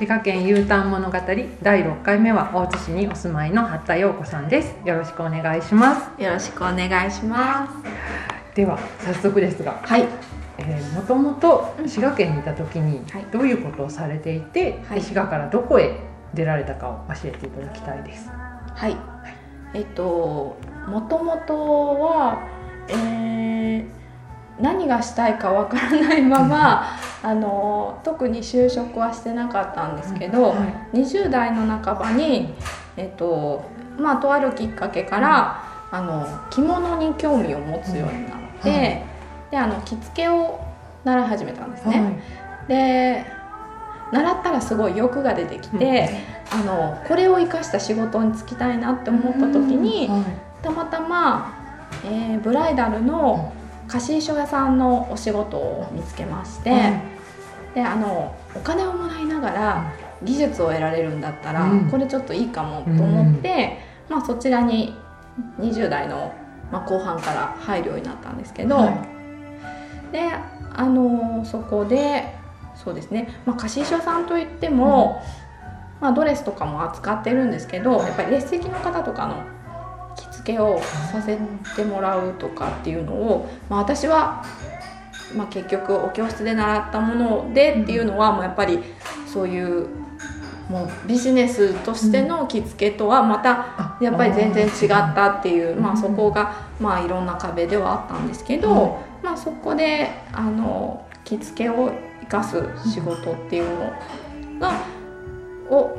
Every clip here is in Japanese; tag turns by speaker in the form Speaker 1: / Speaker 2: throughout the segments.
Speaker 1: 滋賀県 U ターン物語第6回目は大津市にお住まいの八田陽子さんです。よろしくお願いします。
Speaker 2: よろしくお願いします。
Speaker 1: では早速ですが
Speaker 2: はい。
Speaker 1: えーもともと滋賀県にいた時に
Speaker 2: はい。
Speaker 1: どういうことをされていて、で
Speaker 2: はい。
Speaker 1: 滋賀からどこへ出られたかを教えていただきたいです。
Speaker 2: はい。えっともともとは、えー何がしたいかわからないままあの特に就職はしてなかったんですけど、
Speaker 1: はい。
Speaker 2: 20代の半ばに、えっとまあ、とあるきっかけから、あの着物に興味を持つようになって、
Speaker 1: はい。
Speaker 2: であの着付けを習い始めたんですね。
Speaker 1: はい。
Speaker 2: で習ったらすごい欲が出てきて、あのこれを生かした仕事に就きたいなって思った時に、
Speaker 1: はい。
Speaker 2: たまたま、えーブライダルの貸衣装屋さんのお仕事を見つけまして、
Speaker 1: はい
Speaker 2: であのお金をもらいながら技術を得られるんだったら、
Speaker 1: うん。
Speaker 2: これちょっといいかもと思って、まあ、そちらに20代の、まあ、後半から入るようになったんですけど、
Speaker 1: はい。
Speaker 2: であのそこでそうですね、まあ、貸衣装さんといっても、まあ、ドレスとかも扱ってるんですけどやっぱり列席の方とかのけをさせてもらうとかっていうのを、まあ、私は、まあ、結局お教室で習ったものでっていうのは、もうやっぱりそういうもうビジネスとしての着付けとはまた
Speaker 1: あ
Speaker 2: やっぱり全然違ったっていう、
Speaker 1: うん。
Speaker 2: まあ、そこが、まあ、いろんな壁ではあったんですけど、
Speaker 1: は
Speaker 2: まあ、そこであの着付けを生かす仕事っていうのが、を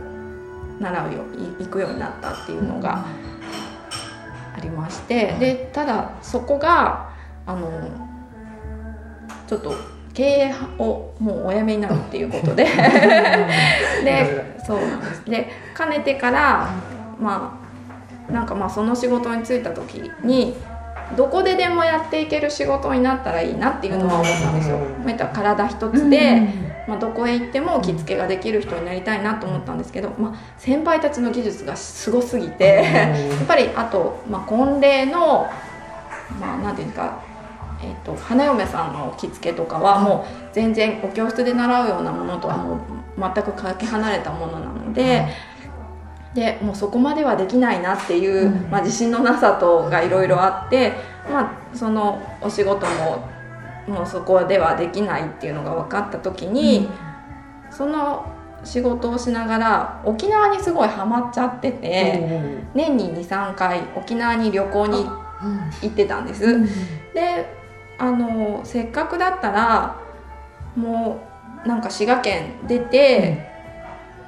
Speaker 2: 習うよい行くようになったっていうのがありましてでただそこがあのちょっと経営をもうお辞めになるっていうことで。でそうなんです。でかねてからまあなんかまあその仕事に就いた時にどこででもやっていける仕事になったらいいなっていうのは思ったんですよ。
Speaker 1: うん。
Speaker 2: まあ言ったら体一つで、まあ、どこへ行っても着付けができる人になりたいなと思ったんですけど、まあ、先輩たちの技術がすごすぎて やっぱりあと、まあ、婚礼の、まあ、なんていうんですか、えー、と花嫁さんの着付けとかはもう全然お教室で習うようなものとはもう全くかけ離れたものなので。でもうそこまではできないなっていう、
Speaker 1: うん。
Speaker 2: まあ、自信のなさとがいろいろあって、まあ、そのお仕事ももうそこではできないっていうのが分かった時に、その仕事をしながら沖縄にすごいハマっちゃってて、年に23回沖縄に旅行に行ってたんです。であのせっかくだったらもうなんか滋賀県出て、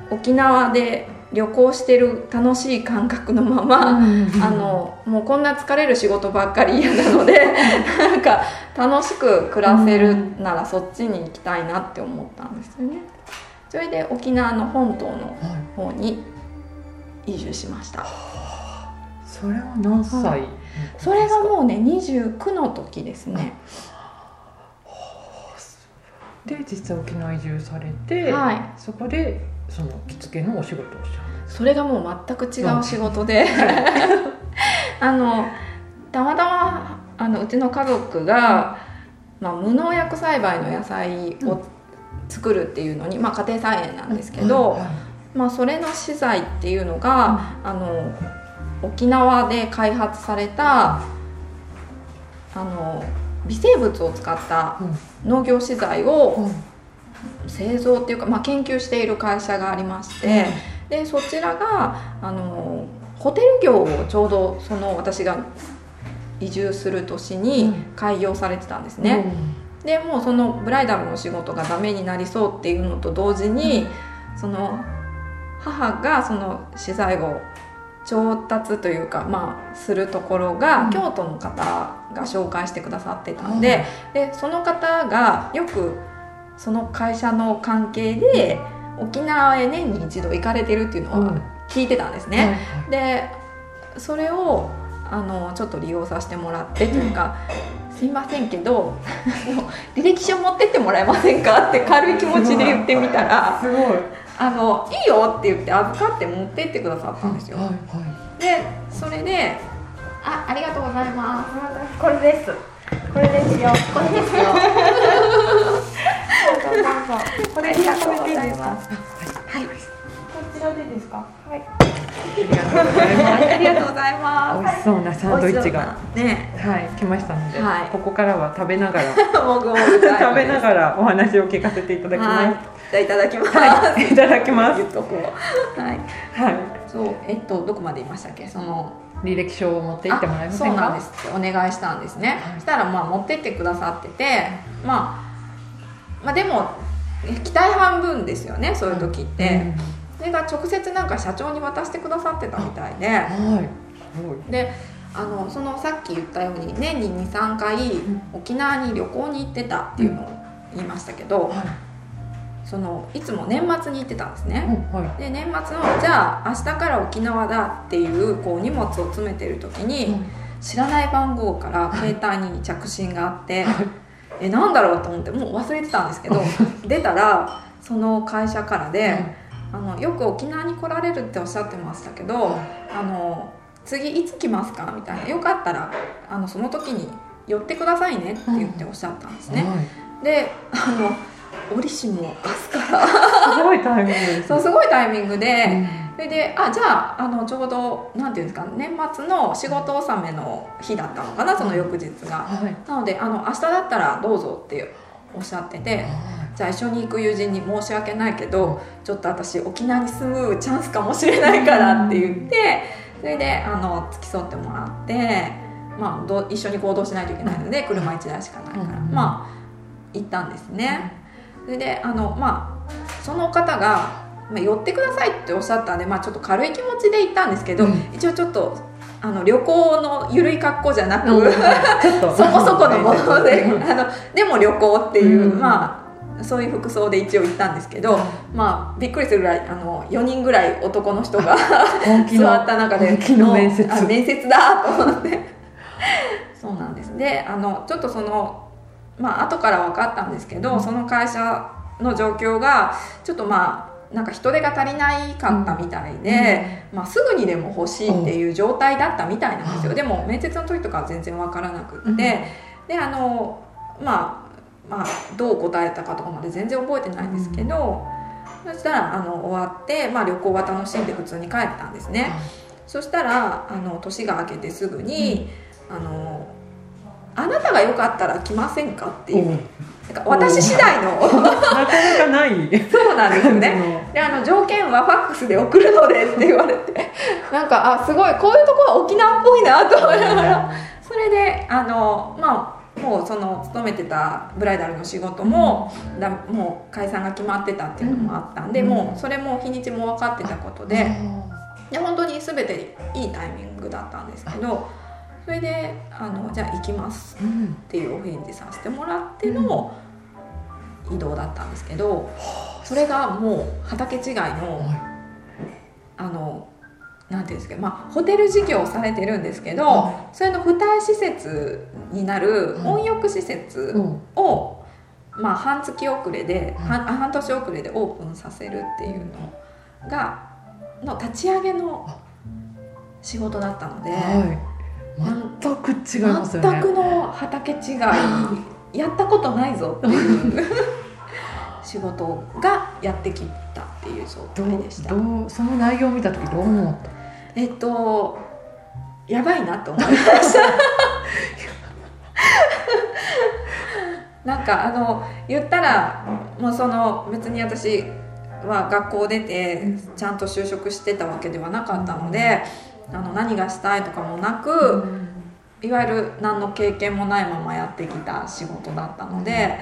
Speaker 2: 沖縄で旅行してる楽しい感覚のまま、あのもうこんな疲れる仕事ばっかり嫌なので なんか楽しく暮らせるならそっちに行きたいなって思ったんですよね。それで沖縄の本島の方に移住しました。
Speaker 1: それは何歳、
Speaker 2: それがもうね29の時ですね。
Speaker 1: で実際沖縄移住されて、
Speaker 2: はい
Speaker 1: そこでその着付けのお仕事をし
Speaker 2: それがもう全く違う仕事で。あのたまたまあのうちの家族が、まあ、無農薬栽培の野菜を作るっていうのに、まあ、家庭菜園なんですけど、
Speaker 1: はい
Speaker 2: まあ、それの資材っていうのが、あの沖縄で開発されたあの微生物を使った農業資材を製造っていうか、まあ、研究している会社がありまして、でそちらがあのホテル業をちょうどその私が移住する年に開業されてたんですね。でもうそのブライダルの仕事がダメになりそうっていうのと同時に、その母がその資材を調達というか、まあ、するところが、
Speaker 1: うん。
Speaker 2: 京都の方が紹介してくださってたんで,、でその方がよくその会社の関係で沖縄へ年に一度行かれてるっていうのは聞いてたんですね。でそれをあのちょっと利用させてもらってというか「すいませんけど 履歴書持ってってもらえませんか?」って軽い気持ちで言ってみたら
Speaker 1: すごい「
Speaker 2: あのいいよ」って言って預かって持ってってくださったんですよ。
Speaker 1: はいはい
Speaker 2: でそれで「あありがとうございます」これですこれですよこれですよこれありがとうございますはい。こちらでですか？はい。
Speaker 1: ありがとうございます。美味しそうなサンドイッチが
Speaker 2: ね
Speaker 1: はい来ましたので、
Speaker 2: はい。
Speaker 1: ここからは食べながら食べながらお話を聞かせていただきます。
Speaker 2: はい。いただきます、
Speaker 1: はい、いただきます。
Speaker 2: 言。っとこう。はい。
Speaker 1: はい、
Speaker 2: そうえっとどこまで言いましたっけ？その
Speaker 1: 履歴書を持って行ってもらえませんか？
Speaker 2: そうなんですお願いしたんですね、
Speaker 1: はい。
Speaker 2: したらまあ持ってってくださってて、まあ、まあでも期待半分ですよねそういう時って、それが直接なんか社長に渡してくださってたみたいで、
Speaker 1: うん、はい。
Speaker 2: であのそのさっき言ったように年に23回
Speaker 1: ん。
Speaker 2: 沖縄に旅行に行ってたっていうのを言いましたけど、
Speaker 1: はい。
Speaker 2: そのいつも年末に行ってたんですね、
Speaker 1: はい。
Speaker 2: で年末のじゃあ明日から沖縄だっていうこう荷物を詰めてる時に、知らない番号から携帯に着信があって、えなんだろうと思ってもう忘れてたんですけど 出たらその会社からで、あのよく沖縄に来られるっておっしゃってましたけど、あの次いつ来ますかみたいなよかったらあのその時に寄ってくださいねって言っておっしゃったんですね、
Speaker 1: はい。
Speaker 2: であの折しも明日から。
Speaker 1: すごいタイミングです。
Speaker 2: そうすごいタイミングで、
Speaker 1: うん
Speaker 2: それであじゃああのちょうどなんていうんですか年末の仕事納めの日だったのかなその翌日が、
Speaker 1: はい。
Speaker 2: なのであの明日だったらどうぞっておっしゃっててじゃあ一緒に行く友人に申し訳ないけどちょっと私沖縄に住むチャンスかもしれないからって言ってそれであの付き添ってもらって、まあ、ど一緒に行動しないといけないので車1台しかないから、
Speaker 1: うん
Speaker 2: まあ行ったんですね。それであのまあその方がまあ、寄ってくださいっておっしゃったんで、まあ、ちょっと軽い気持ちで行ったんですけど、
Speaker 1: うん。
Speaker 2: 一応ちょっとあの旅行のゆるい格好じゃなく、
Speaker 1: うん。
Speaker 2: そこそこのもので
Speaker 1: うん
Speaker 2: あのでも旅行っていう、
Speaker 1: うん。
Speaker 2: まあそういう服装で一応行ったんですけど、まあびっくりするぐらいあの4人ぐらい男の人が座った中で
Speaker 1: の面接。
Speaker 2: あ面接だと思って。そうなんです。であのちょっとそのまあ後から分かったんですけど、その会社の状況がちょっとまあなんか人手が足りないかったみたいで、まあ、すぐにでも欲しいっていう状態だったみたいなんですよ、
Speaker 1: うん。
Speaker 2: でも面接の時とかは全然分からなくって、
Speaker 1: うん。
Speaker 2: であのまあまあどう答えたかとかまで全然覚えてないんですけど、そしたらあの終わって、まあ、旅行は楽しんで普通に帰ったんですね、そしたらあの年が明けてすぐに、あの「あなたがよかったら来ませんか?」っていう、
Speaker 1: うん
Speaker 2: なんか私次第の。
Speaker 1: なかなかない。
Speaker 2: そうなんですよね。であの条件はファックスで送るのでって言われて。なんかあすごいこういうところは沖縄っぽいなと思いながら。それであのまあもうその勤めてたブライダルの仕事もだもう解散が決まってたっていうのもあったんで、
Speaker 1: うん。
Speaker 2: もうそれも日にちも分かってたことで。で本当に全ていいタイミングだったんですけどそれであの「じゃあ行きます」
Speaker 1: うん。
Speaker 2: っていうお返事させてもらっての移動だったんですけどそれがもう畑違いの
Speaker 1: は
Speaker 2: あのなんていうんですか、まあ、ホテル事業をされてるんですけど、
Speaker 1: は
Speaker 2: それの付帯施設になる
Speaker 1: うん。
Speaker 2: 温浴施
Speaker 1: い
Speaker 2: 設
Speaker 1: うん
Speaker 2: を、まあ、半月遅れで、
Speaker 1: うん。
Speaker 2: 半あ半年遅れでオープンさせるっていうのがの立ち上げの仕事だったので、
Speaker 1: はい。全く違いますよね。
Speaker 2: 全くの畑違い。やったことないぞっていう。仕事がやってきたっていう状態でした。
Speaker 1: どうその内容を見た時どう思った？
Speaker 2: えっとやばいなと思いました。なんかあの言ったらもうその別に私は学校出てちゃんと就職してたわけではなかったのであの何がしたいとかもなく、いわゆる何の経験もないままやってきた仕事だったので、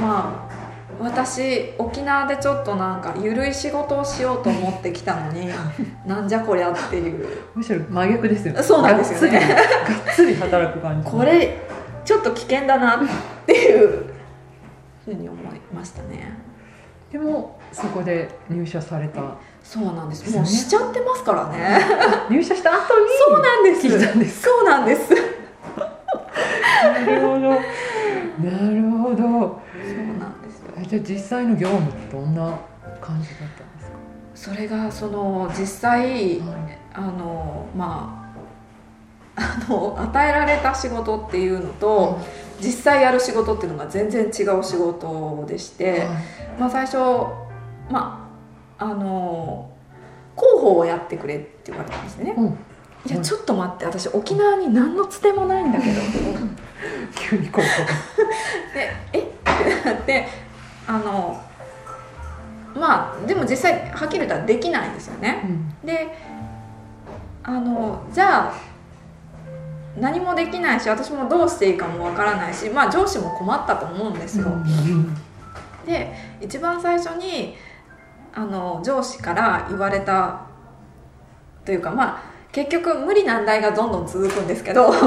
Speaker 2: まあ私沖縄でちょっとなんか緩い仕事をしようと思ってきたのに なんじゃこりゃっていう
Speaker 1: むしろ真逆ですよね。
Speaker 2: そうなんですよね
Speaker 1: がっつり働く感じ。
Speaker 2: これちょっと危険だなっていうふうに思いましたね
Speaker 1: でもそこで入社された。
Speaker 2: そうなんです。もうしちゃってますからね。
Speaker 1: 入社した後に。
Speaker 2: そうなんです。
Speaker 1: 聞いたんです
Speaker 2: そうなんです。
Speaker 1: なるほど。なるほど。
Speaker 2: そうなんですよ。
Speaker 1: えじゃあ実際の業務ってどんな感じだったんですか？
Speaker 2: それがその実際
Speaker 1: はい。
Speaker 2: あのまああの与えられた仕事っていうのと実際やる仕事っていうのが全然違う仕事でして、まあ、最初、まあ、あの広報をやってくれって言われたんですね、
Speaker 1: うん。
Speaker 2: いやちょっと待って私沖縄に何のつてもないんだけど。
Speaker 1: 急にこう
Speaker 2: でえ？ってなってあのまあでも実際はっきり言ったらできないんですよね。
Speaker 1: うん。
Speaker 2: であのじゃあ何もできないし私もどうしていいかもわからないしまあ上司も困ったと思うんですよ、
Speaker 1: うん。
Speaker 2: で一番最初にあの上司から言われたというかまあ結局無理難題がどんどん続くんですけど。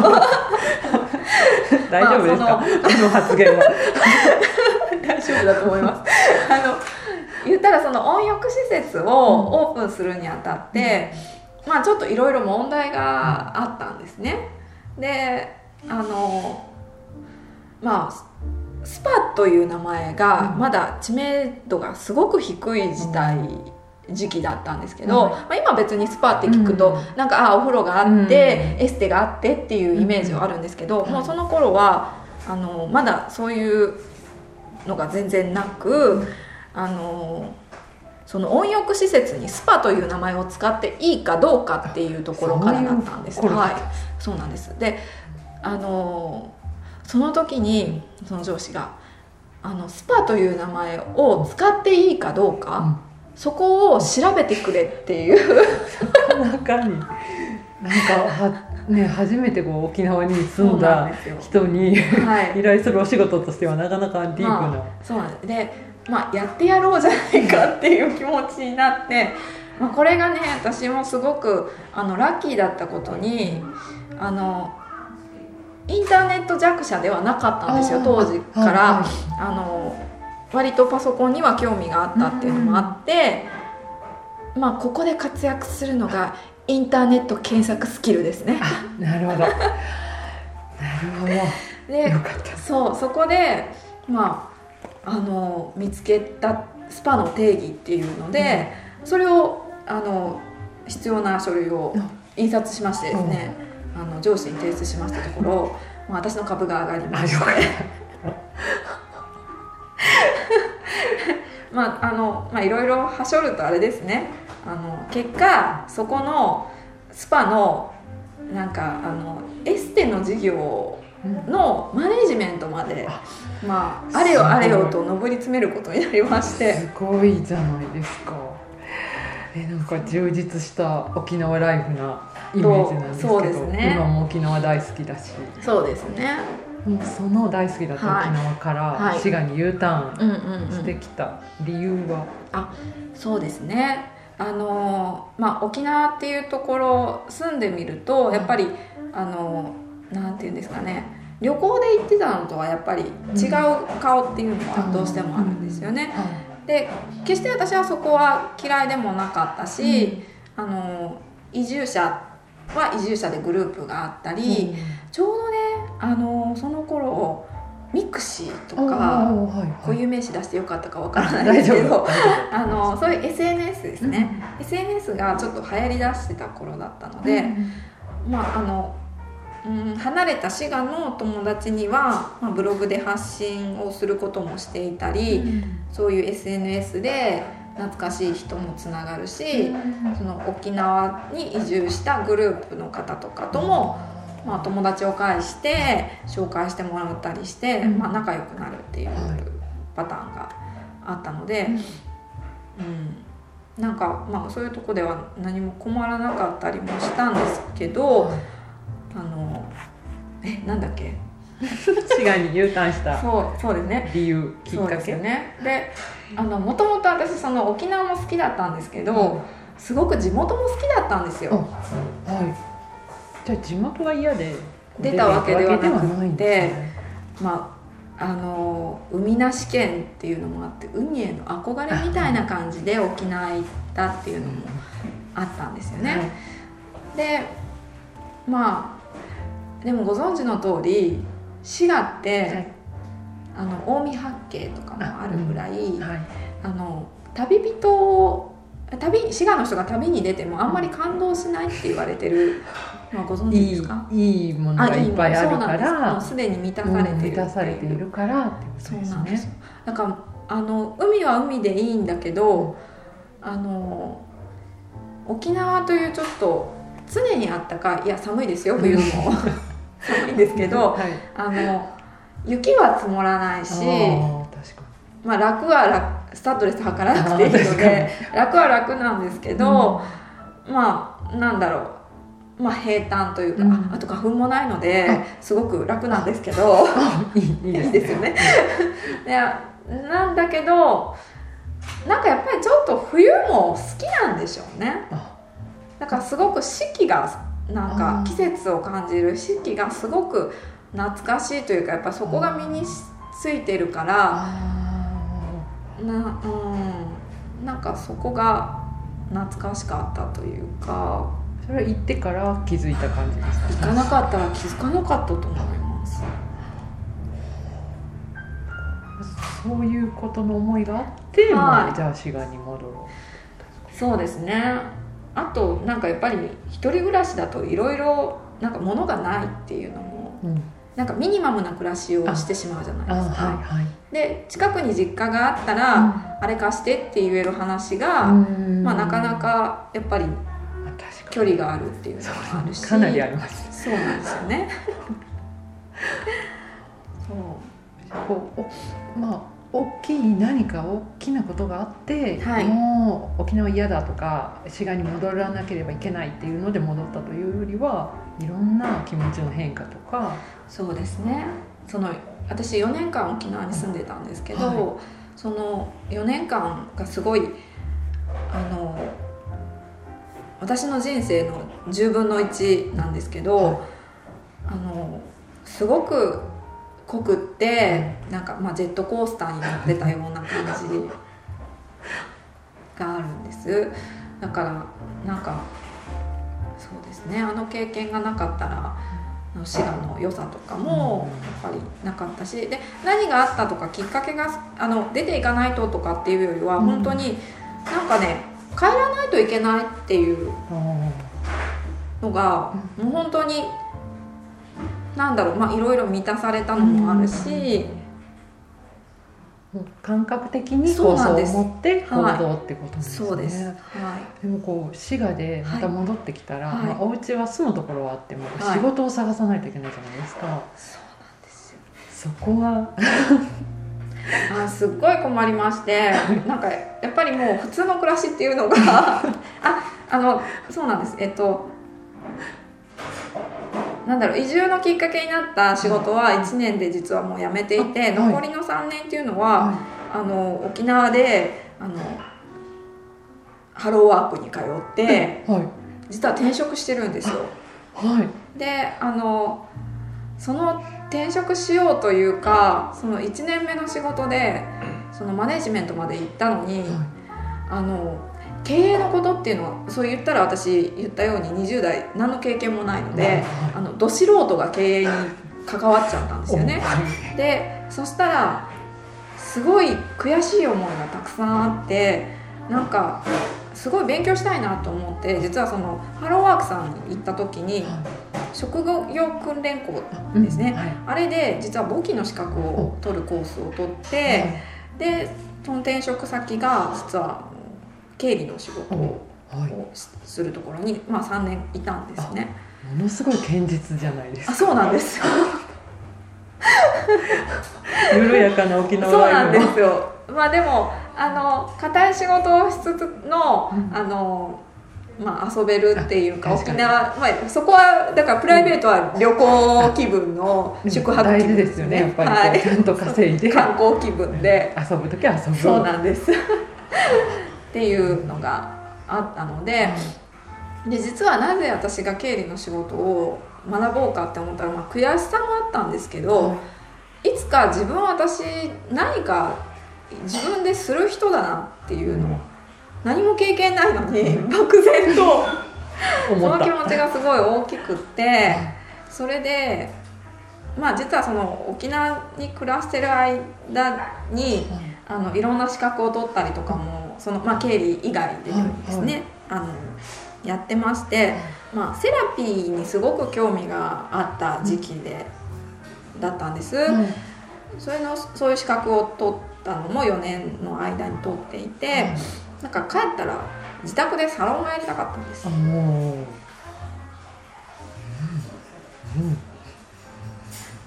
Speaker 1: 大丈夫ですか、
Speaker 2: まあ
Speaker 1: あの発言は。
Speaker 2: 大丈夫だと思います。あの言ったらその温浴施設をオープンするにあたって、まあちょっといろいろ問題があったんですね。であのまあスパという名前が
Speaker 1: うん。
Speaker 2: まだ知名度がすごく低い時代、時期だったんですけど、
Speaker 1: はい
Speaker 2: まあ、今別にスパって聞くと、
Speaker 1: うん。
Speaker 2: なんかあお風呂があって、
Speaker 1: うん。
Speaker 2: エステがあってっていうイメージはあるんですけど、
Speaker 1: うん。
Speaker 2: もうその頃はあのまだそういうのが全然なく、あのその温浴施設にスパという名前を使っていいかどうかっていうところからだったんです。はい。そうなんです。であのその時にその上司があのスパという名前を使っていいかどうか、そこを調べてくれっていう。
Speaker 1: 中になんかはね初めてこう沖縄に住んだ人に
Speaker 2: はい。
Speaker 1: 依頼するお仕事としてはなかなかディープな、
Speaker 2: まあ、そうなんです。で、まあ、やってやろうじゃないかっていう気持ちになって、まあ、これがね私もすごくあのラッキーだったことにあのインターネット弱者ではなかったんですよ当時から、
Speaker 1: はいはい。
Speaker 2: あの割とパソコンには興味があったっていうのもあって、まあここで活躍するのがインターネット検索スキルですね。
Speaker 1: あなるほど。なるほど。
Speaker 2: でそうそこでまああの見つけたスパの定義っていうので、それをあの必要な書類を
Speaker 1: うん
Speaker 2: 印刷しましてですね、あの上司に提出しましたところ、まあ、私の株が上がりまし まああのまあいろいろはしょるとあれですね。あの結果そこのスパのなんかあのエステの事業
Speaker 1: うん。
Speaker 2: のマネジメントまで
Speaker 1: あ
Speaker 2: まああれよあれよと上り詰めることになりまして。
Speaker 1: すごいじゃないですか。えなんか充実した沖縄ライフなイメージなんですけど
Speaker 2: そうですね。
Speaker 1: 今も沖縄大好きだし。
Speaker 2: そうですね。
Speaker 1: もうその大好きだった
Speaker 2: はい
Speaker 1: 沖縄から
Speaker 2: はい。
Speaker 1: 滋賀に U ターンしてきた理由は、
Speaker 2: そうですね。あのまあ沖縄っていうところ住んでみるとやっぱりあのなんていうんですかね。旅行で行ってたのとはやっぱり違う顔っていうのはどうしてもあるんですよね。で決して私はそこは嫌いでもなかったし、あの移住者は移住者でグループがあったり、ちょうどねあのその頃ミクシーと
Speaker 1: うん、
Speaker 2: か固有名詞出してよかったかわからないですけど あのそういう SNS です
Speaker 1: と
Speaker 2: ね、SNS がちょっと流行りだしてた頃だったので、
Speaker 1: うん。
Speaker 2: まああのうん離れた滋賀の友達には、まあ、ブログで発信をすることもしていたり、そういう SNS で懐かしい人もつながるし、その沖縄に移住したグループの方とかとも、まあ、友達を介して紹介してもらったりして、
Speaker 1: うん。
Speaker 2: まあ、仲良くなるっていう
Speaker 1: はい
Speaker 2: パターンがあったので、うん、なんか、まあ、そういうとこでは何も困らなかったりもしたんですけどあのえなんだっけ？
Speaker 1: 滋賀に U ターンした
Speaker 2: そうそうですね。
Speaker 1: 理由きっかけ？
Speaker 2: よね。であのもともと私その沖縄も好きだったんですけど、すごく地元も好きだったんです
Speaker 1: あ
Speaker 2: よ
Speaker 1: はい。じゃあ地元が嫌で
Speaker 2: 出たわけではなくて
Speaker 1: ね。
Speaker 2: まああの海なし県っていうのもあって海への憧れみたいな感じで沖縄行ったっていうのもあったんですよね、でまあでもご存知の通り滋賀って、
Speaker 1: はい。
Speaker 2: あの近江八景とかもあるぐらい、
Speaker 1: はい。
Speaker 2: あの旅人を旅滋賀の人が旅に出てもあんまり感動しないって言われてるのはご存知ですか？
Speaker 1: いいものがいっぱいあるから
Speaker 2: うす。でに満たされてるう。
Speaker 1: 満たされているからってこと
Speaker 2: そう
Speaker 1: です
Speaker 2: なんですよ。
Speaker 1: ね
Speaker 2: なんかあの海は海でいいんだけどあの沖縄というちょっと常にあったかいいや寒いですよ冬も寒いんですけど
Speaker 1: はい、
Speaker 2: あの雪は積もらないしまあ、楽は楽スタッドレス測らなくていいので 楽は楽なんですけど、まあなんだろう、まあ、平坦というか、
Speaker 1: うん。
Speaker 2: ああと花粉もないので
Speaker 1: あ
Speaker 2: すごく楽なんですけど
Speaker 1: にいいです
Speaker 2: よね。でなんだけどなんかやっぱりちょっと冬も好きなんでしょうね。
Speaker 1: あ。
Speaker 2: だからすごく四季がなんか季節を感じる四季がすごく懐かしいというかやっぱそこが身についてるから。
Speaker 1: あ
Speaker 2: なうん。なんかそこが懐かしかったというか。
Speaker 1: ーそれは行ってから気づいた感じですか？
Speaker 2: 行かなかったら気づかなかったと思います。
Speaker 1: そういうことの思いがあって、
Speaker 2: はい。
Speaker 1: まあじゃあ滋賀に戻ろ
Speaker 2: そうですねあとなんかやっぱり一人暮らしだといろいろなんか物がないっていうのも
Speaker 1: う、うん、
Speaker 2: なんかミニマムな暮らしをしてしまうじゃない
Speaker 1: あ
Speaker 2: ですか、
Speaker 1: はいはい。
Speaker 2: で近くに実家があったら、あれ貸してって言える話が、
Speaker 1: うん。
Speaker 2: まあ、なかなかやっぱり距離があるっていうのもあるし。
Speaker 1: かなりあります。
Speaker 2: そうなんですよね。そう。
Speaker 1: こうおまあ大きい何か大きなことがあって、
Speaker 2: はい。
Speaker 1: もう沖縄嫌だとか滋賀に戻らなければいけないっていうので戻ったというよりはいろんな気持ちの変化とか。
Speaker 2: そうですね。その私4年間沖縄に住んでたんですけど、
Speaker 1: は
Speaker 2: その4年間がすごいあの私の人生の10分の1なんですけど、
Speaker 1: はい。
Speaker 2: あのすごく濃くって、なんか、まあ、ジェットコースターに乗ってたような感じがあるんです。だからなんかそうですね。あの経験がなかったらあの滋賀の良さとかもやっぱりなかったしで何があったとかきっかけがあの出ていかないととかっていうよりは
Speaker 1: うん。
Speaker 2: 本当になんかね帰らないといけないっていう
Speaker 1: あ
Speaker 2: のがもう本当になんだろうまあいろいろ満たされたのもあるし。
Speaker 1: 感覚的に
Speaker 2: そうなんです。
Speaker 1: 構想を持って行
Speaker 2: はい
Speaker 1: 動ってことですね、
Speaker 2: そうです。はい。
Speaker 1: でもこう滋賀でまた戻ってきたら、
Speaker 2: はい。
Speaker 1: まあ、お家は住むところはあっても
Speaker 2: はい。
Speaker 1: 仕事を探さないといけないじゃないですか、
Speaker 2: そうなんですよ。
Speaker 1: そこは
Speaker 2: あすっごい困りまして なんかやっぱりもう普通の暮らしっていうのが ああのそうなんです。えっとなんだろう移住のきっかけになった仕事は1年で実はもう辞めていて残りの3年っていうのは、あの沖縄であのハローワークに通って
Speaker 1: はい。
Speaker 2: 実は転職してるんですよ。
Speaker 1: はい。
Speaker 2: であのその転職しようというかその1年目の仕事でそのマネジメントまで行ったのに、
Speaker 1: はい。
Speaker 2: あの経営のことっていうのはそう言ったら私言ったように20代何の経験もないので、
Speaker 1: はい
Speaker 2: あのど素人が経営に関わっちゃったんですよね。
Speaker 1: はい
Speaker 2: でそしたらすごい悔しい思いがたくさんあってなんかすごい勉強したいなと思って実はそのハローワークさんに行った時に職業訓練校
Speaker 1: うん
Speaker 2: ですね。
Speaker 1: はい。
Speaker 2: あれで実は簿記の資格を取るコースを取ってでその転職先が実は経理の仕事をするところに、まあ、3年いたんですね。
Speaker 1: ものすごい堅実じゃないですか。
Speaker 2: あそうなんですよ。
Speaker 1: 緩やかな沖縄
Speaker 2: そうなんですよ。まあでもあの硬い仕事をしつつの、
Speaker 1: うん。
Speaker 2: あのまあ、遊べるっていうか沖縄、まあ、そこはだからプライベートは旅行気分の
Speaker 1: うん。
Speaker 2: 宿泊気分
Speaker 1: 大事ですよねやっぱり
Speaker 2: はい。
Speaker 1: ちゃんと稼いで。
Speaker 2: 観光気分で。
Speaker 1: 遊ぶ時は遊ぶ。
Speaker 2: そうなんですっていうのがあったのでで実はなぜ私が経理の仕事を学ぼうかって思ったら、まあ、悔しさもあったんですけど、いつか自分は私何か自分でする人だなっていうのを何も経験ないのに漠然と その気持ちがすごい大きくってそれでまあ実はその沖縄に暮らしてる間にあのいろんな資格を取ったりとかもその、まあ、経理以外でですね、あのやってまして、まあ、セラピーにすごく興味があった時期で、だったんです。
Speaker 1: はい。
Speaker 2: それのそういう資格を取ったのも4年の間に取っていて、なんか帰ったら自宅でサロンがやりたかったんです。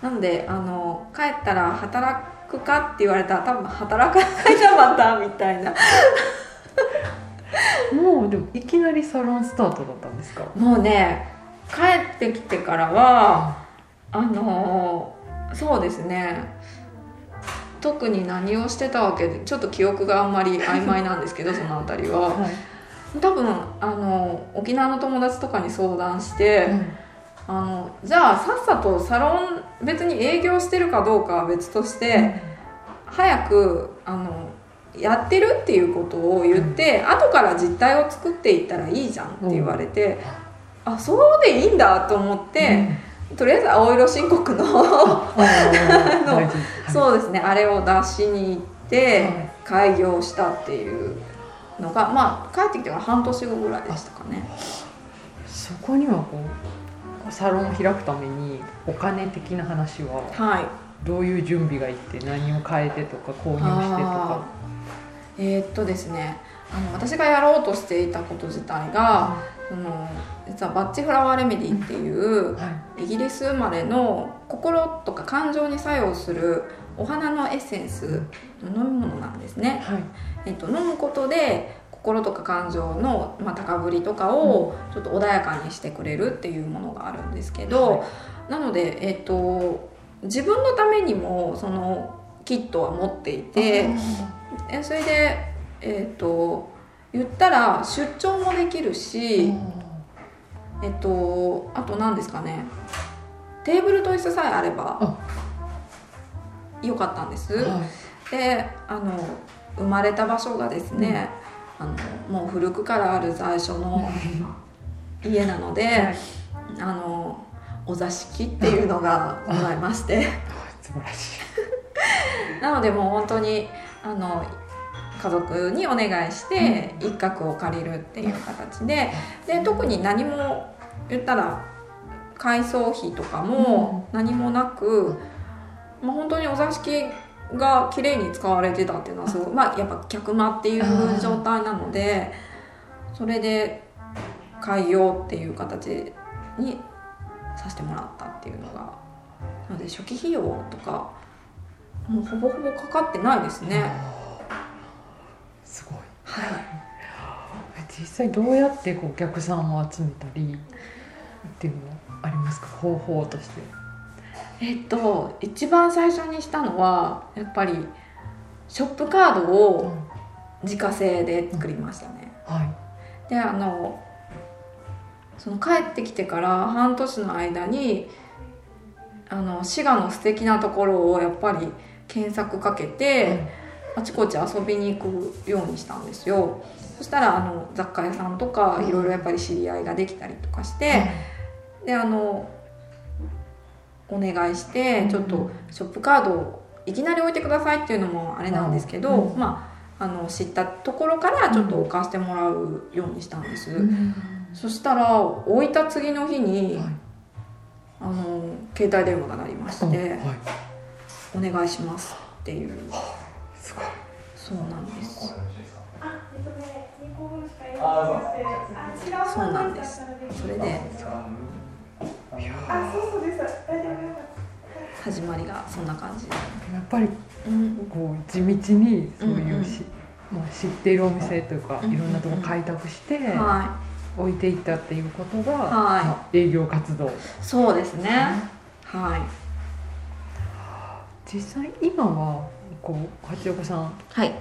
Speaker 2: なのであの帰ったら働くかって言われたら多分働かないなまたみたいな。
Speaker 1: もうでもいきなりサロンスタートだったんですか？
Speaker 2: もうね帰ってきてからはあのそうですね。特に何をしてたわけでちょっと記憶があんまり曖昧なんですけど その辺りは。
Speaker 1: はい。
Speaker 2: 多分あの沖縄の友達とかに相談して、あのじゃあさっさとサロン別に営業してるかどうかは別として、早くあのやってるっていうことを言って、後から実態を作っていったらいいじゃんって言われて、あそうでいいんだと思って、とりあえず青色申告のそうですねあれを出しに行って
Speaker 1: はい。
Speaker 2: 開業したっていうのがまあ帰ってきてから半年後ぐらいでしたかね。
Speaker 1: そこにはこうサロンを開くためにお金的な話は
Speaker 2: はい。
Speaker 1: どういう準備がいって何を変えてとか購入してとか。
Speaker 2: えーっとですねあの私がやろうとしていたこと自体が、その実はバッチフラワーレメディっていう
Speaker 1: は
Speaker 2: イギリス生まれの心とか感情に作用するお花のエッセンスの飲み物なんですね。
Speaker 1: い、はい。
Speaker 2: えっと、飲むことで心とか感情の、まあ、高ぶりとかをちょっと穏やかにしてくれるっていうものがあるんですけど、
Speaker 1: は
Speaker 2: なので、えっと、自分のためにもそのキットは持っていてえそれで、えっと、言ったら出張もできるし、えっと、あと何ですかね。テーブルと椅子さえあればよかったんです。
Speaker 1: はい。
Speaker 2: であの生まれた場所がですね、あのもう古くからある在所の 家なので、
Speaker 1: はい。
Speaker 2: あのお座敷っていうのがございまして。
Speaker 1: 素晴らしい。
Speaker 2: なのでもう本当にあの家族にお願いして一角を借りるっていう形でで特に何も言ったら改装費とかも何もなく、まあ、本当にお座敷が綺麗に使われてたっていうのはすごいまあやっぱ客間っていう状態なのでそれで開業っていう形にさせてもらったっていうのがなので初期費用とかもうほぼほぼかかってないですね。
Speaker 1: すごい。
Speaker 2: はい。
Speaker 1: 実際どうやってこうお客さんを集めたりっていうのはありますか？方法として。
Speaker 2: えっと一番最初にしたのはやっぱりショップカードを自家製で作りましたね。
Speaker 1: はい。
Speaker 2: であのその帰ってきてから半年の間にあの滋賀の素敵なところをやっぱり検索かけて、あちこち遊びに行くようにしたんですよ。そしたらあの雑貨屋さんとかいろいろやっぱり知り合いができたりとかして、であのお願いしてちょっとショップカードをいきなり置いてくださいっていうのもあれなんですけど、
Speaker 1: うん。
Speaker 2: まああの知ったところからちょっと置かせてもらうようにしたんです、
Speaker 1: うん。
Speaker 2: そしたら置いた次の日に、
Speaker 1: はい。
Speaker 2: あの携帯電話が鳴りまして、
Speaker 1: はい。
Speaker 2: お願いしますっていう。
Speaker 1: すごい。
Speaker 2: そうなんです。
Speaker 3: あ、えっとね、2個分しか用
Speaker 4: あ
Speaker 3: 意してなくて、あ、違う
Speaker 2: そうなんです。それで
Speaker 3: あ、そうそうです。大丈夫。
Speaker 2: 始まりがそんな感じ。で、
Speaker 1: やっぱり
Speaker 2: うん、
Speaker 1: こう地道にそう
Speaker 2: うん
Speaker 1: いうし、まあ、知っているお店というか、
Speaker 2: うん。
Speaker 1: いろんなとこ開拓して
Speaker 2: は
Speaker 1: 置いていったっていうことが、営業活動。
Speaker 2: いそうですね。はい。
Speaker 1: 実際今はこう八岡さん。
Speaker 2: はい。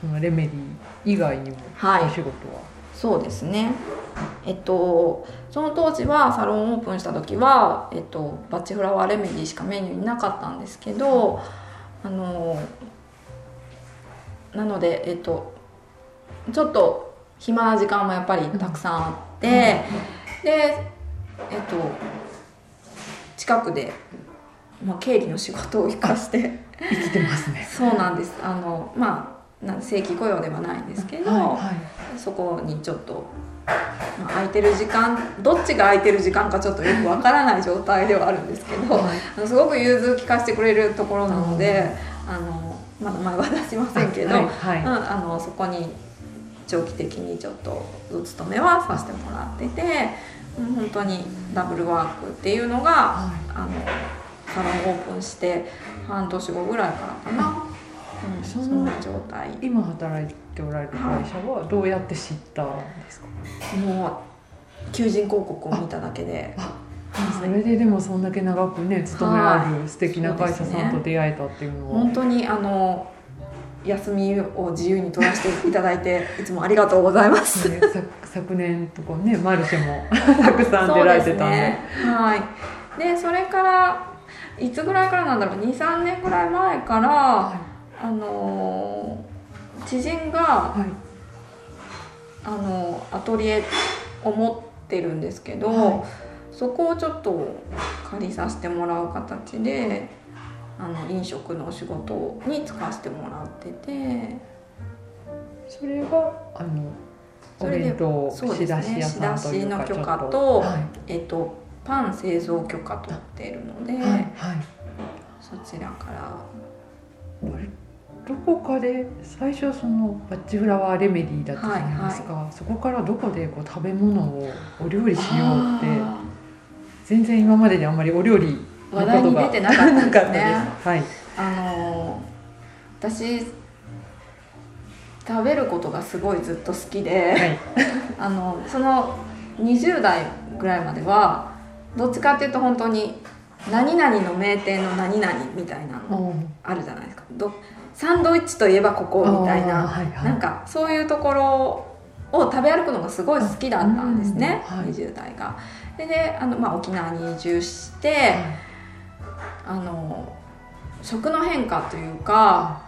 Speaker 1: そのレメディ以外にも
Speaker 2: はい。
Speaker 1: お仕事は、
Speaker 2: そうですね。えっとその当時はサロンオープンした時は、えっと、バッチフラワーレメディしかメニューになかったんですけどあのなのでえっとちょっと暇な時間もやっぱりたくさんあって、でえっと近くで、まあ、経理の仕事を生かして
Speaker 1: 生きてますね。
Speaker 2: そうなんです。あのまあ正規雇用ではないんですけど、
Speaker 1: はいはい
Speaker 2: そこにちょっと、まあ、空いてる時間どっちが空いてる時間かちょっとよくわからない状態ではあるんですけど、すごく融通聞かせてくれるところなので、あのまだ前は出しませんけど、
Speaker 1: はいはい。
Speaker 2: うん、あのそこに長期的にちょっとお勤めはさせてもらっててもう本当にダブルワークっていうのが
Speaker 1: は
Speaker 2: あのサロンオープンして半年後ぐらいからかな、うん、
Speaker 1: そ
Speaker 2: んな状態。
Speaker 1: い、今働いておられる会社はどうやって知ったんですか？
Speaker 2: もう求人広告を見ただけで。
Speaker 1: それででもそんだけ長くね勤めあ
Speaker 2: は
Speaker 1: る素敵な会社さんと出会えたっていうのは、
Speaker 2: 本当にあの休みを自由に取らせていただいていつもありがとうございます。
Speaker 1: ね昨昨年とかねマルシェも たくさん出られてたんで。
Speaker 2: ね、はい。でそれからいつぐらいからなんだろう？23年ぐらい前から
Speaker 1: は
Speaker 2: あのー知人が
Speaker 1: いはい。
Speaker 2: あのアトリエを持ってるんですけど、
Speaker 1: は
Speaker 2: そこをちょっと借りさせてもらう形であの飲食のお仕事に使わせてもらってて。
Speaker 1: それがあのお
Speaker 2: それで
Speaker 1: 弁当
Speaker 2: そう
Speaker 1: 仕
Speaker 2: ですね
Speaker 1: 出し屋さんというか
Speaker 2: 仕出しの許可と
Speaker 1: はい。
Speaker 2: えっとパン製造許可取っているので、
Speaker 1: はいはい。
Speaker 2: そちらから
Speaker 1: どこかで最初そのバッチフラワーレメディーだったじゃないですか、そこからどこでこう食べ物をお料理しようって
Speaker 2: あ
Speaker 1: 全然今までであんまりお料理
Speaker 2: ー話題に出てなかった
Speaker 1: です
Speaker 2: ね。
Speaker 1: はい。
Speaker 2: あのー私食べることがすごいずっと好きで、
Speaker 1: はい。
Speaker 2: あのその20代ぐらいまではどっちかっていうと本当に何々の名店の何々みたいなのあるじゃないですか。どサンドイッチといえばここみたいな
Speaker 1: はいはい。
Speaker 2: なんかそういうところを食べ歩くのがすごい好きだったんですね、
Speaker 1: うんはい。
Speaker 2: 20代が。でであの、まあ、沖縄に移住してあの食の変化というか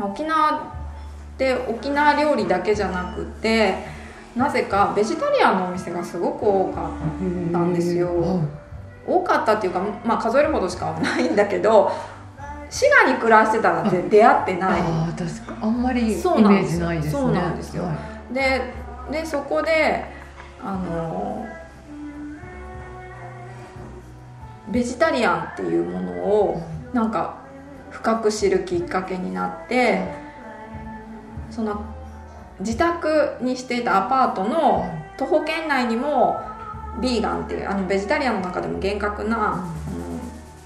Speaker 2: 沖縄って沖縄料理だけじゃなくてなぜかベジタリアンのお店がすごく多かっ
Speaker 1: な
Speaker 2: なんですよ。多かったっていうか、まあ、数えるほどしかないんだけど滋賀に暮らしてたらで出会ってない。
Speaker 1: ああ確かあんまりイメージないですね。
Speaker 2: そうなんですよ。
Speaker 1: はい。
Speaker 2: ででそこであのベジタリアンっていうものをなんか深く知るきっかけになってその自宅にしていたアパートの徒歩圏内にもビーガンっていうあのベジタリアンの中でも厳格な、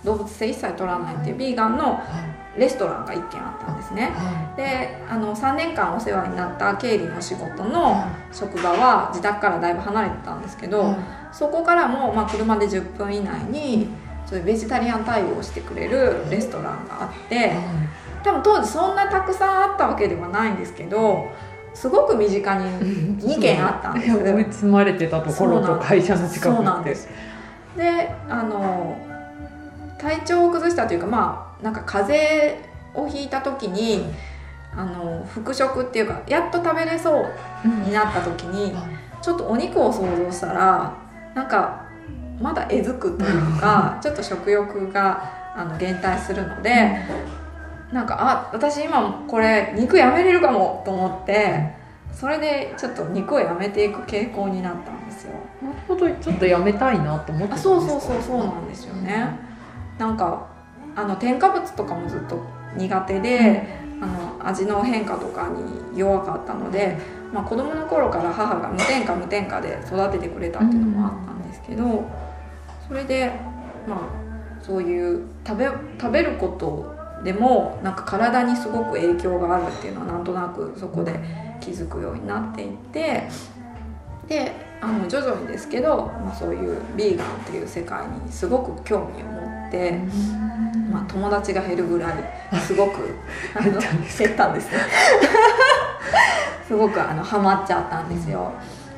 Speaker 2: 動物性一切取らないっていうビーガンの
Speaker 1: は
Speaker 2: レストランが1軒あったんですね。であの3年間お世話になった経理の仕事
Speaker 1: い。
Speaker 2: の職場は自宅からだいぶ離れてたんですけど、
Speaker 1: はい。
Speaker 2: そこからも、まあ、車で10分以内にそういうベジタリアン対応をしてくれるレストランがあって多分当時そんなたくさんあったわけではないんですけどすごく身近に2軒あったんです。
Speaker 1: 追い詰まれてたところと会社の近くって。
Speaker 2: そうなんです。であの体調を崩したというかまあなんか風邪をひいた時にあの復食っていうかやっと食べれそうになった時にちょっとお肉を想像したらなんかまだえずくというか ちょっと食欲があの減退するのでなんかあ私今これ肉やめれるかもと思ってそれでちょっと肉をやめていく傾向になったんですよ。
Speaker 1: なるほどちょっとやめたいなと思ってたん
Speaker 2: あ
Speaker 1: ですか？
Speaker 2: そうそうそうそうなんですよね。なんかあの添加物とかもずっと苦手で、あの味の変化とかに弱かったので、まあ、子供の頃から母が無添加無添加で育ててくれたっていうのもあったんですけど、それでまあそういう食べ食べることでもなんか体にすごく影響があるっていうのはなんとなくそこで気づくようになっていってであの徐々にですけど、まあ、そういうビーガンっていう世界にすごく興味を持って、まあ、友達が減るぐらいすごくあの
Speaker 1: 減ったんです
Speaker 2: すごくあのハマっちゃったんですよ。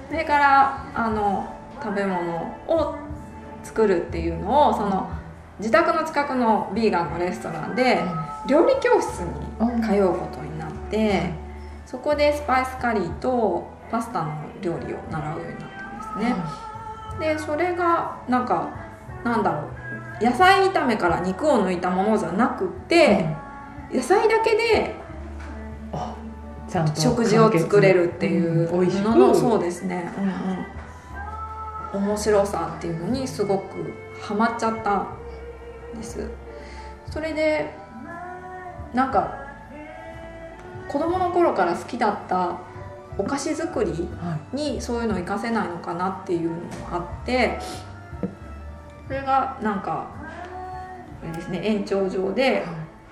Speaker 2: それからあの食べ物を作るっていうのをその自宅の近くのビーガンのレストランで料理教室に通うことになってそこでスパイスカリーとパスタの料理を習うようになったんですね。でそれがなんかなんだろう。野菜炒めから肉を抜いたものじゃなくて、野菜だけで食事を作れるっていう
Speaker 1: うん美味しく。
Speaker 2: ののそうですね、うんうん、面白さっていうのにすごくハマっちゃったんです。それでなんか子供の頃から好きだったお菓子作り
Speaker 1: はい。
Speaker 2: にそういうのを活かせないのかなっていうのもあってそれがなんかあれですね延長上で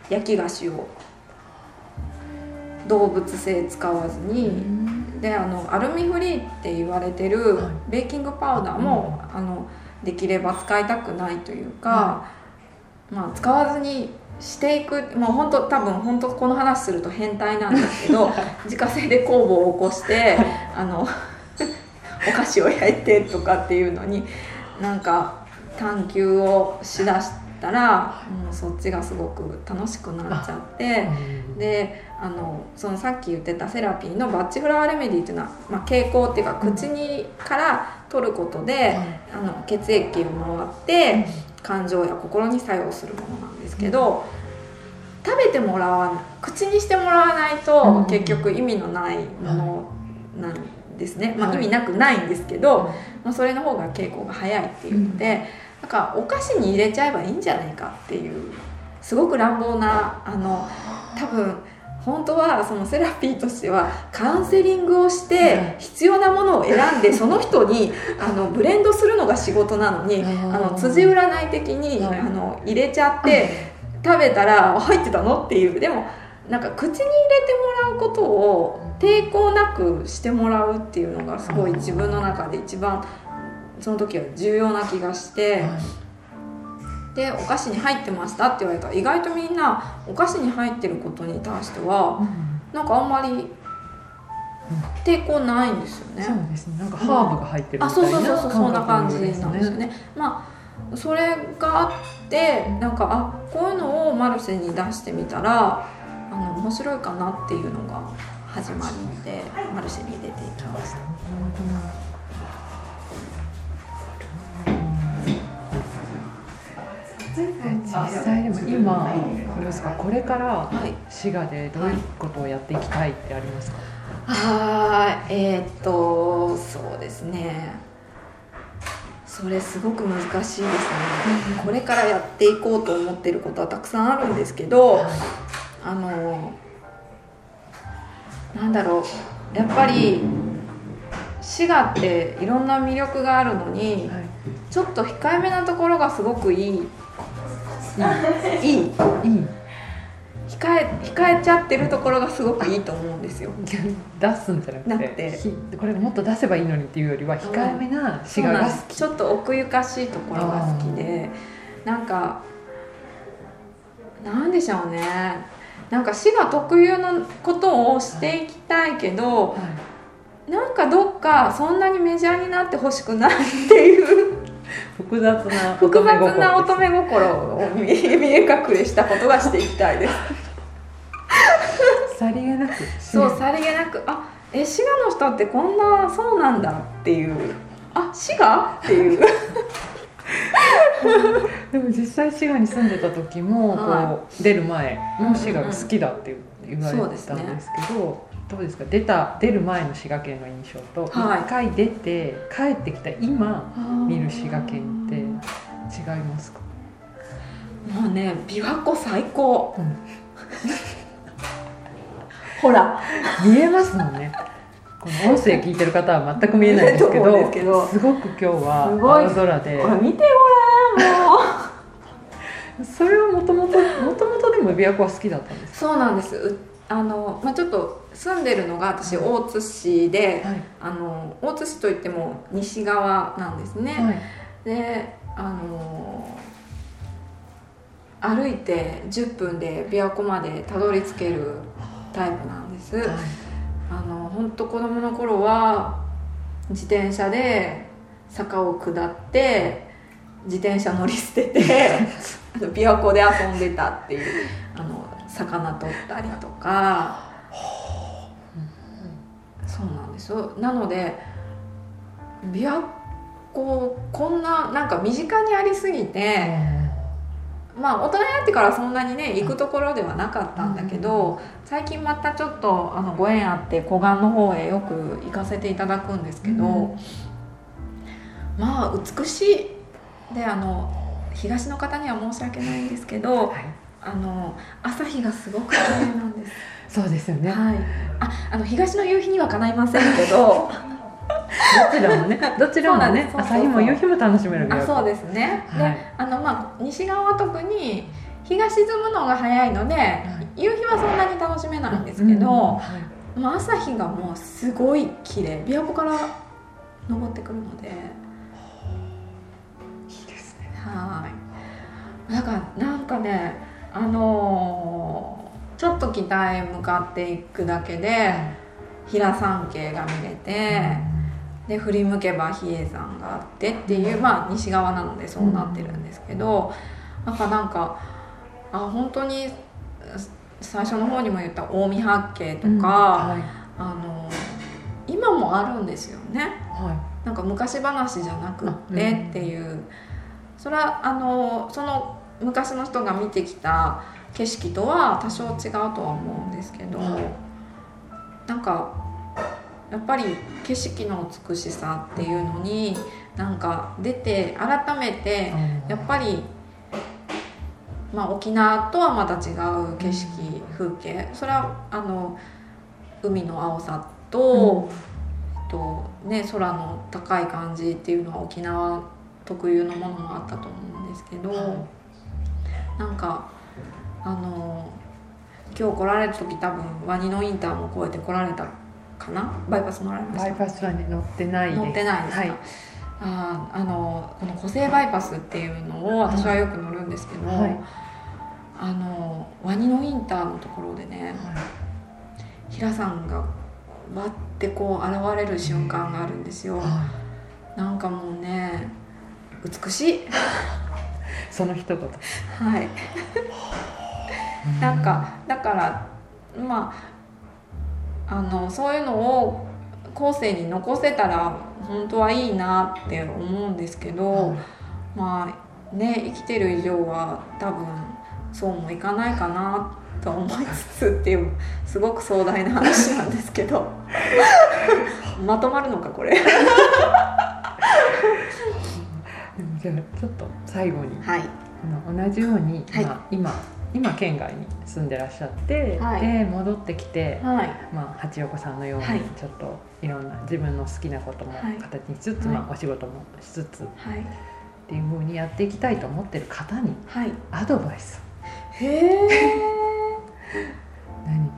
Speaker 2: 焼き菓子を動物性使わずに、であのアルミフリーって言われてる
Speaker 1: はい。
Speaker 2: ベーキングパウダーも、あのできれば使いたくないというか、まあ、使わずにしていくもう本当多分本当この話すると変態なんですけど 自家製で工房を起こしてあの お菓子を焼いてとかっていうのになんか探求をしだしたらもうそっちがすごく楽しくなっちゃって。であのそのさっき言ってたセラピーのバッチフラワーレメディっていうのは、まあ、蛍光っていうか口にから取ることで、あの血液を回って感情や心に作用するものなんですけど、食べてもらわない口にしてもらわないと、
Speaker 1: うん。
Speaker 2: 結局意味のないものなんですね、まあ、
Speaker 1: はい。
Speaker 2: 意味なくないんですけど、まあ、それの方が傾向が早いっていうので、なんかお菓子に入れちゃえばいいんじゃないかっていうすごく乱暴なあの多分本当はそのセラピーとしてはカウンセリングをして必要なものを選んでその人に あのブレンドするのが仕事なのに
Speaker 1: あ
Speaker 2: の辻占い的に
Speaker 1: はい。
Speaker 2: あの入れちゃって食べたら入ってたの？っていう。でもなんか口に入れてもらうことを抵抗なくしてもらうっていうのがすごい自分の中で一番その時は重要な気がして。でお菓子に入ってましたって言われたら意外とみんなお菓子に入ってることに対してはなんかあんまり抵抗ないんですよね。
Speaker 1: そうですねなんかハーブが入ってる
Speaker 2: あ
Speaker 1: みたいな
Speaker 2: そうそうそうそうそんな感じなんですよね。まあそれがあってなんかあこういうのをマルシェに出してみたらあの面白いかなっていうのが始まりでマルシェに出ていきました。
Speaker 1: 実際でも今どうですかこれから
Speaker 2: はい。
Speaker 1: 滋賀でどういうことをやっていきたいってありますか、
Speaker 2: はーい。えーっとそうですね。それすごく難しいですね。これからやっていこうと思ってることはたくさんあるんですけどあのなんだろう。やっぱり滋賀っていろんな魅力があるのに
Speaker 1: はい。
Speaker 2: ちょっと控えめなところがすごくいいいいいい。
Speaker 1: いい
Speaker 2: 控え控えちゃってるところがすごがいいと思うんですよ。
Speaker 1: 出すんじゃなくて。これもっと出せばいいのにっていうよりは控えめな滋賀が好き。
Speaker 2: ちょっと奥ゆかしいところが好きでなんかなんでしょうね。なんか滋賀特有のことをしていきたいけど
Speaker 1: はい。
Speaker 2: なんかどっかそんなにメジャーになってほしくないっていう
Speaker 1: 複雑な
Speaker 2: 複雑な
Speaker 1: 乙
Speaker 2: 乙女心を見え隠れしたことがしていきたいです。
Speaker 1: さりげなく。
Speaker 2: そうさりげなく。あえ滋賀の人ってこんなそうなんだっていう。あ滋賀？っていう。
Speaker 1: でも実際滋賀に住んでた時も、
Speaker 2: は
Speaker 1: こう出る前の滋賀が好きだって言われてたんですけど、どうですか？出た出る前の滋賀県の印象と一、
Speaker 2: はい。
Speaker 1: 回出て帰ってきた今見る滋賀県って違いますか、
Speaker 2: もうね琵琶湖最高、
Speaker 1: うん。
Speaker 2: ほら。
Speaker 1: 見えますもんね。この音声聞いてる方は全く見えない
Speaker 2: ん
Speaker 1: ど
Speaker 2: ですけど。
Speaker 1: すごく今日は青空で。
Speaker 2: 見てごらんもう。
Speaker 1: それはもともともともとでも琵琶湖は好きだったんです
Speaker 2: そうなんです。うあの、まあ、ちょっと住んでるのが私大津市で、
Speaker 1: はい。
Speaker 2: あの大津市といっても西側なんですね、
Speaker 1: はい。
Speaker 2: であの歩いて10分で琵琶湖までたどり着けるタイプなんです、
Speaker 1: はい。
Speaker 2: あの本当子供の頃は自転車で坂を下って自転車乗り捨てて 琵琶湖で遊んでたっていうあの魚取ったりとか。そうなんです。よなので琵琶湖こんななんか身近にありすぎて、まあ大人になってからそんなにね行くところではなかったんだけど、最近またちょっとあのご縁あって湖岸の方へよく行かせていただくんですけど、
Speaker 1: うん。
Speaker 2: まあ美しい。であの東の方には申し訳ないんですけど
Speaker 1: はい
Speaker 2: あの朝日がすごく綺麗なんです。
Speaker 1: そうですよね、
Speaker 2: はい、ああの東の夕日にはかないませんけど。
Speaker 1: どちらもね。どちらもね朝日も夕日も楽しめる
Speaker 2: あそうですね、
Speaker 1: はい。
Speaker 2: であのまあ西側は特に日が沈むのが早いので、夕日はそんなに楽しめないんですけど、
Speaker 1: うんはい。
Speaker 2: まあ、朝日がもうすごい綺麗。琵琶湖から登ってくるので。
Speaker 1: いいですね。
Speaker 2: はい。だからなんかねあのーちょっと北へ向かっていくだけで平山系が見れて、で振り向けば比叡山があってっていう、まあ西側なのでそうなってるんですけど、なんかなんかあ本当に最初の方にも言った近江八景とか、
Speaker 1: うん。はい。
Speaker 2: あの今もあるんですよね。
Speaker 1: は
Speaker 2: なんか昔話じゃなくって
Speaker 1: うん
Speaker 2: っていう、それはあのその昔の人が見てきた景色とは多少違うとは思うんですけど、
Speaker 1: はい。
Speaker 2: なんかやっぱり景色の美しさっていうのになんか出て改めて
Speaker 1: い
Speaker 2: やっぱり、まあ、沖縄とはまた違う景色風景。それはあの海の青さと、えっとね、空の高い感じっていうのは沖縄特有のものもあったと思うんですけど、
Speaker 1: はい
Speaker 2: なんかあの今日来られる時多分ワニのインターも越えて来られたかな？バイパス乗られました？
Speaker 1: バイパスはね乗ってないです。
Speaker 2: 乗ってないですか、
Speaker 1: はい。
Speaker 2: あーあのこの湖西バイパスっていうのを私はよく乗るんですけど、
Speaker 1: はい。
Speaker 2: あのワニのインターのところでね平さんがわってこう現れる瞬間があるんですよ。
Speaker 1: は
Speaker 2: なんかもうね美しい
Speaker 1: いその一言。
Speaker 2: はい。なんかだからまああのそういうのを後世に残せたら本当はいいなって思うんですけど、まあね生きてる以上は多分そうもいかないかなと思いつつっていうすごく壮大な話なんですけど。まとまるのかこれ
Speaker 1: じゃあちょっと最後に
Speaker 2: はい。
Speaker 1: あの同じように、
Speaker 2: はい。
Speaker 1: まあ、今今県外に住んでらっしゃって、
Speaker 2: はい。
Speaker 1: で戻ってきて、
Speaker 2: はい。
Speaker 1: まあ、八横さんのように
Speaker 2: はい。
Speaker 1: ちょっといろんな自分の好きなことも
Speaker 2: はい。
Speaker 1: 形にしつつ、
Speaker 2: はい。
Speaker 1: まあ、お仕事もしつつっ
Speaker 2: はい。
Speaker 1: ていうふうにやっていきたいと思ってる方に
Speaker 2: はい。
Speaker 1: アドバイス。
Speaker 2: へえ
Speaker 1: 何？か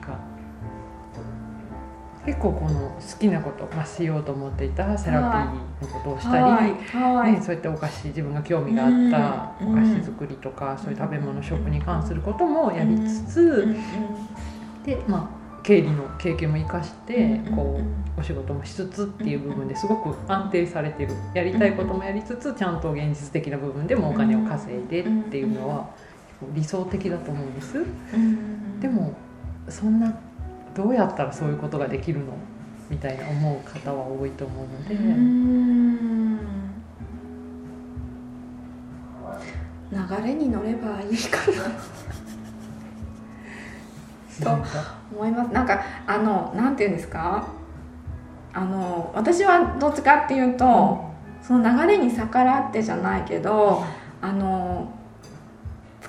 Speaker 1: 結構この好きなこと、まあ、しようと思っていたセラピーのことをしたり、
Speaker 2: はい。はい、
Speaker 1: ね、そういったお菓子自分が興味があった
Speaker 2: うん
Speaker 1: お菓子作りとか、そういう食べ物食に関することもやりつつ、
Speaker 2: うんうん
Speaker 1: でまあ経理の経験も生かして、
Speaker 2: うん
Speaker 1: こうお仕事もしつつっていう部分ですごく安定されてる。やりたいこともやりつつちゃんと現実的な部分でもお金を稼いでっていうのは理想的だと思うんです。
Speaker 2: うん。
Speaker 1: でもそんなどうやったらそういうことができるの？みたいな思う方は多いと思うので、
Speaker 2: うん。流れに乗ればいいかな。
Speaker 1: なんか？
Speaker 2: 思います。なんかあのなんていうんですか？あの私はどっちかっていうと、その流れに逆らってじゃないけどあの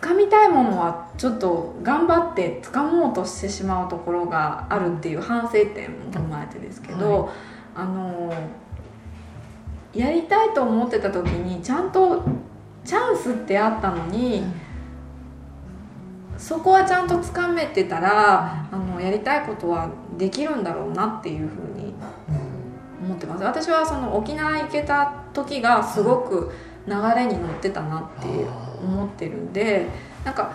Speaker 2: 掴みたいものはちょっと頑張って掴もうとしてしまうところがあるっていう反省点も踏まえてですけど、あのやりたいと思ってた時にちゃんとチャンスってあったのに、そこはちゃんと掴めてたらあのやりたいことはできるんだろうなっていうふうに思ってます。私はその沖縄行けた時がすごく流れに乗ってたなって思ってるんでなんか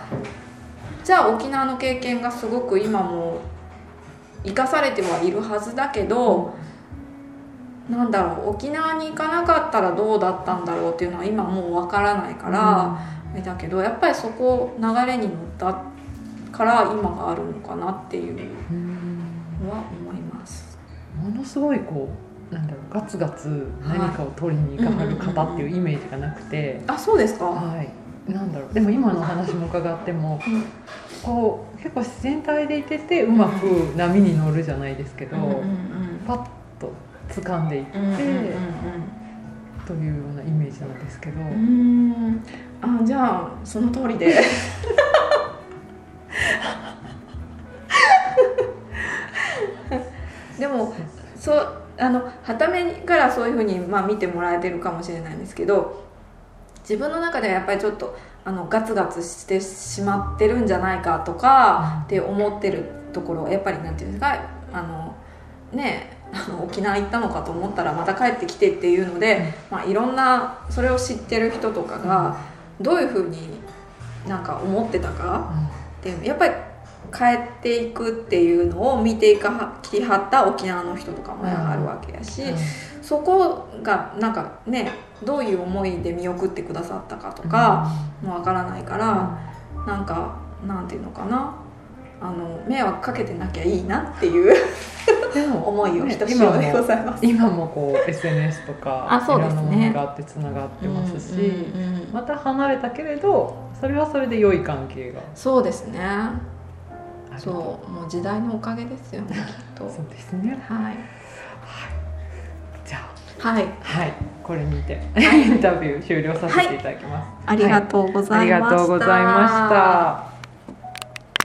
Speaker 2: じゃあ沖縄の経験がすごく今も生かされてはいるはずだけどなんだろう沖縄に行かなかったらどうだったんだろうっていうのは今もうわからないから、あれだけどやっぱりそこ流れに乗ったから今があるのかなっていう
Speaker 1: うん
Speaker 2: のは思います。
Speaker 1: ものすごいこうなんだろうガツガツ何かを取りに行かはる方っていうイメージがなくて、
Speaker 2: あそうですか、
Speaker 1: はいなんだろう。でも今のお話も伺っても
Speaker 2: うん
Speaker 1: こう結構自然体でいててうまく波に乗るじゃないですけど、
Speaker 2: うんうん
Speaker 1: パッと掴んでいって、
Speaker 2: うんうんうん
Speaker 1: というようなイメージなんですけど、
Speaker 2: うん。うんあじゃあその通りで。もそうあの傍目からそういうふうに、まあ、見てもらえてるかもしれないんですけど自分の中ではやっぱりちょっとあのガツガツしてしまってるんじゃないかとかって思ってるところやっぱりなんていうんですかあのねあの沖縄行ったのかと思ったらまた帰ってきてっていうので、まあ、いろんなそれを知ってる人とかがどういうふうになんか思ってたかっていうやっぱり帰っていくっていうのを見ていかきはった沖縄の人とかもあるわけやし、そこがなんかねどういう思いで見送ってくださったかとかもわからないから、なんかなんていうのかな。あの迷惑かけてなきゃいいなっていう
Speaker 1: でも
Speaker 2: 思いをひとし
Speaker 1: 今
Speaker 2: おでご
Speaker 1: も
Speaker 2: ざいます。
Speaker 1: 今もこう SNS とか
Speaker 2: あそうですね。
Speaker 1: いろんなものがあってつながってますし、
Speaker 2: うんうんうん。
Speaker 1: また離れたけれどそれはそれで良い関係が。
Speaker 2: そうですね。そうもう時代のおかげですよねきっと。
Speaker 1: そうですね。
Speaker 2: はい
Speaker 1: じゃ
Speaker 2: はい。
Speaker 1: あはい。これにて。インタビュー終了させていただきます、
Speaker 2: ありがとうございました、
Speaker 1: ありがとうございました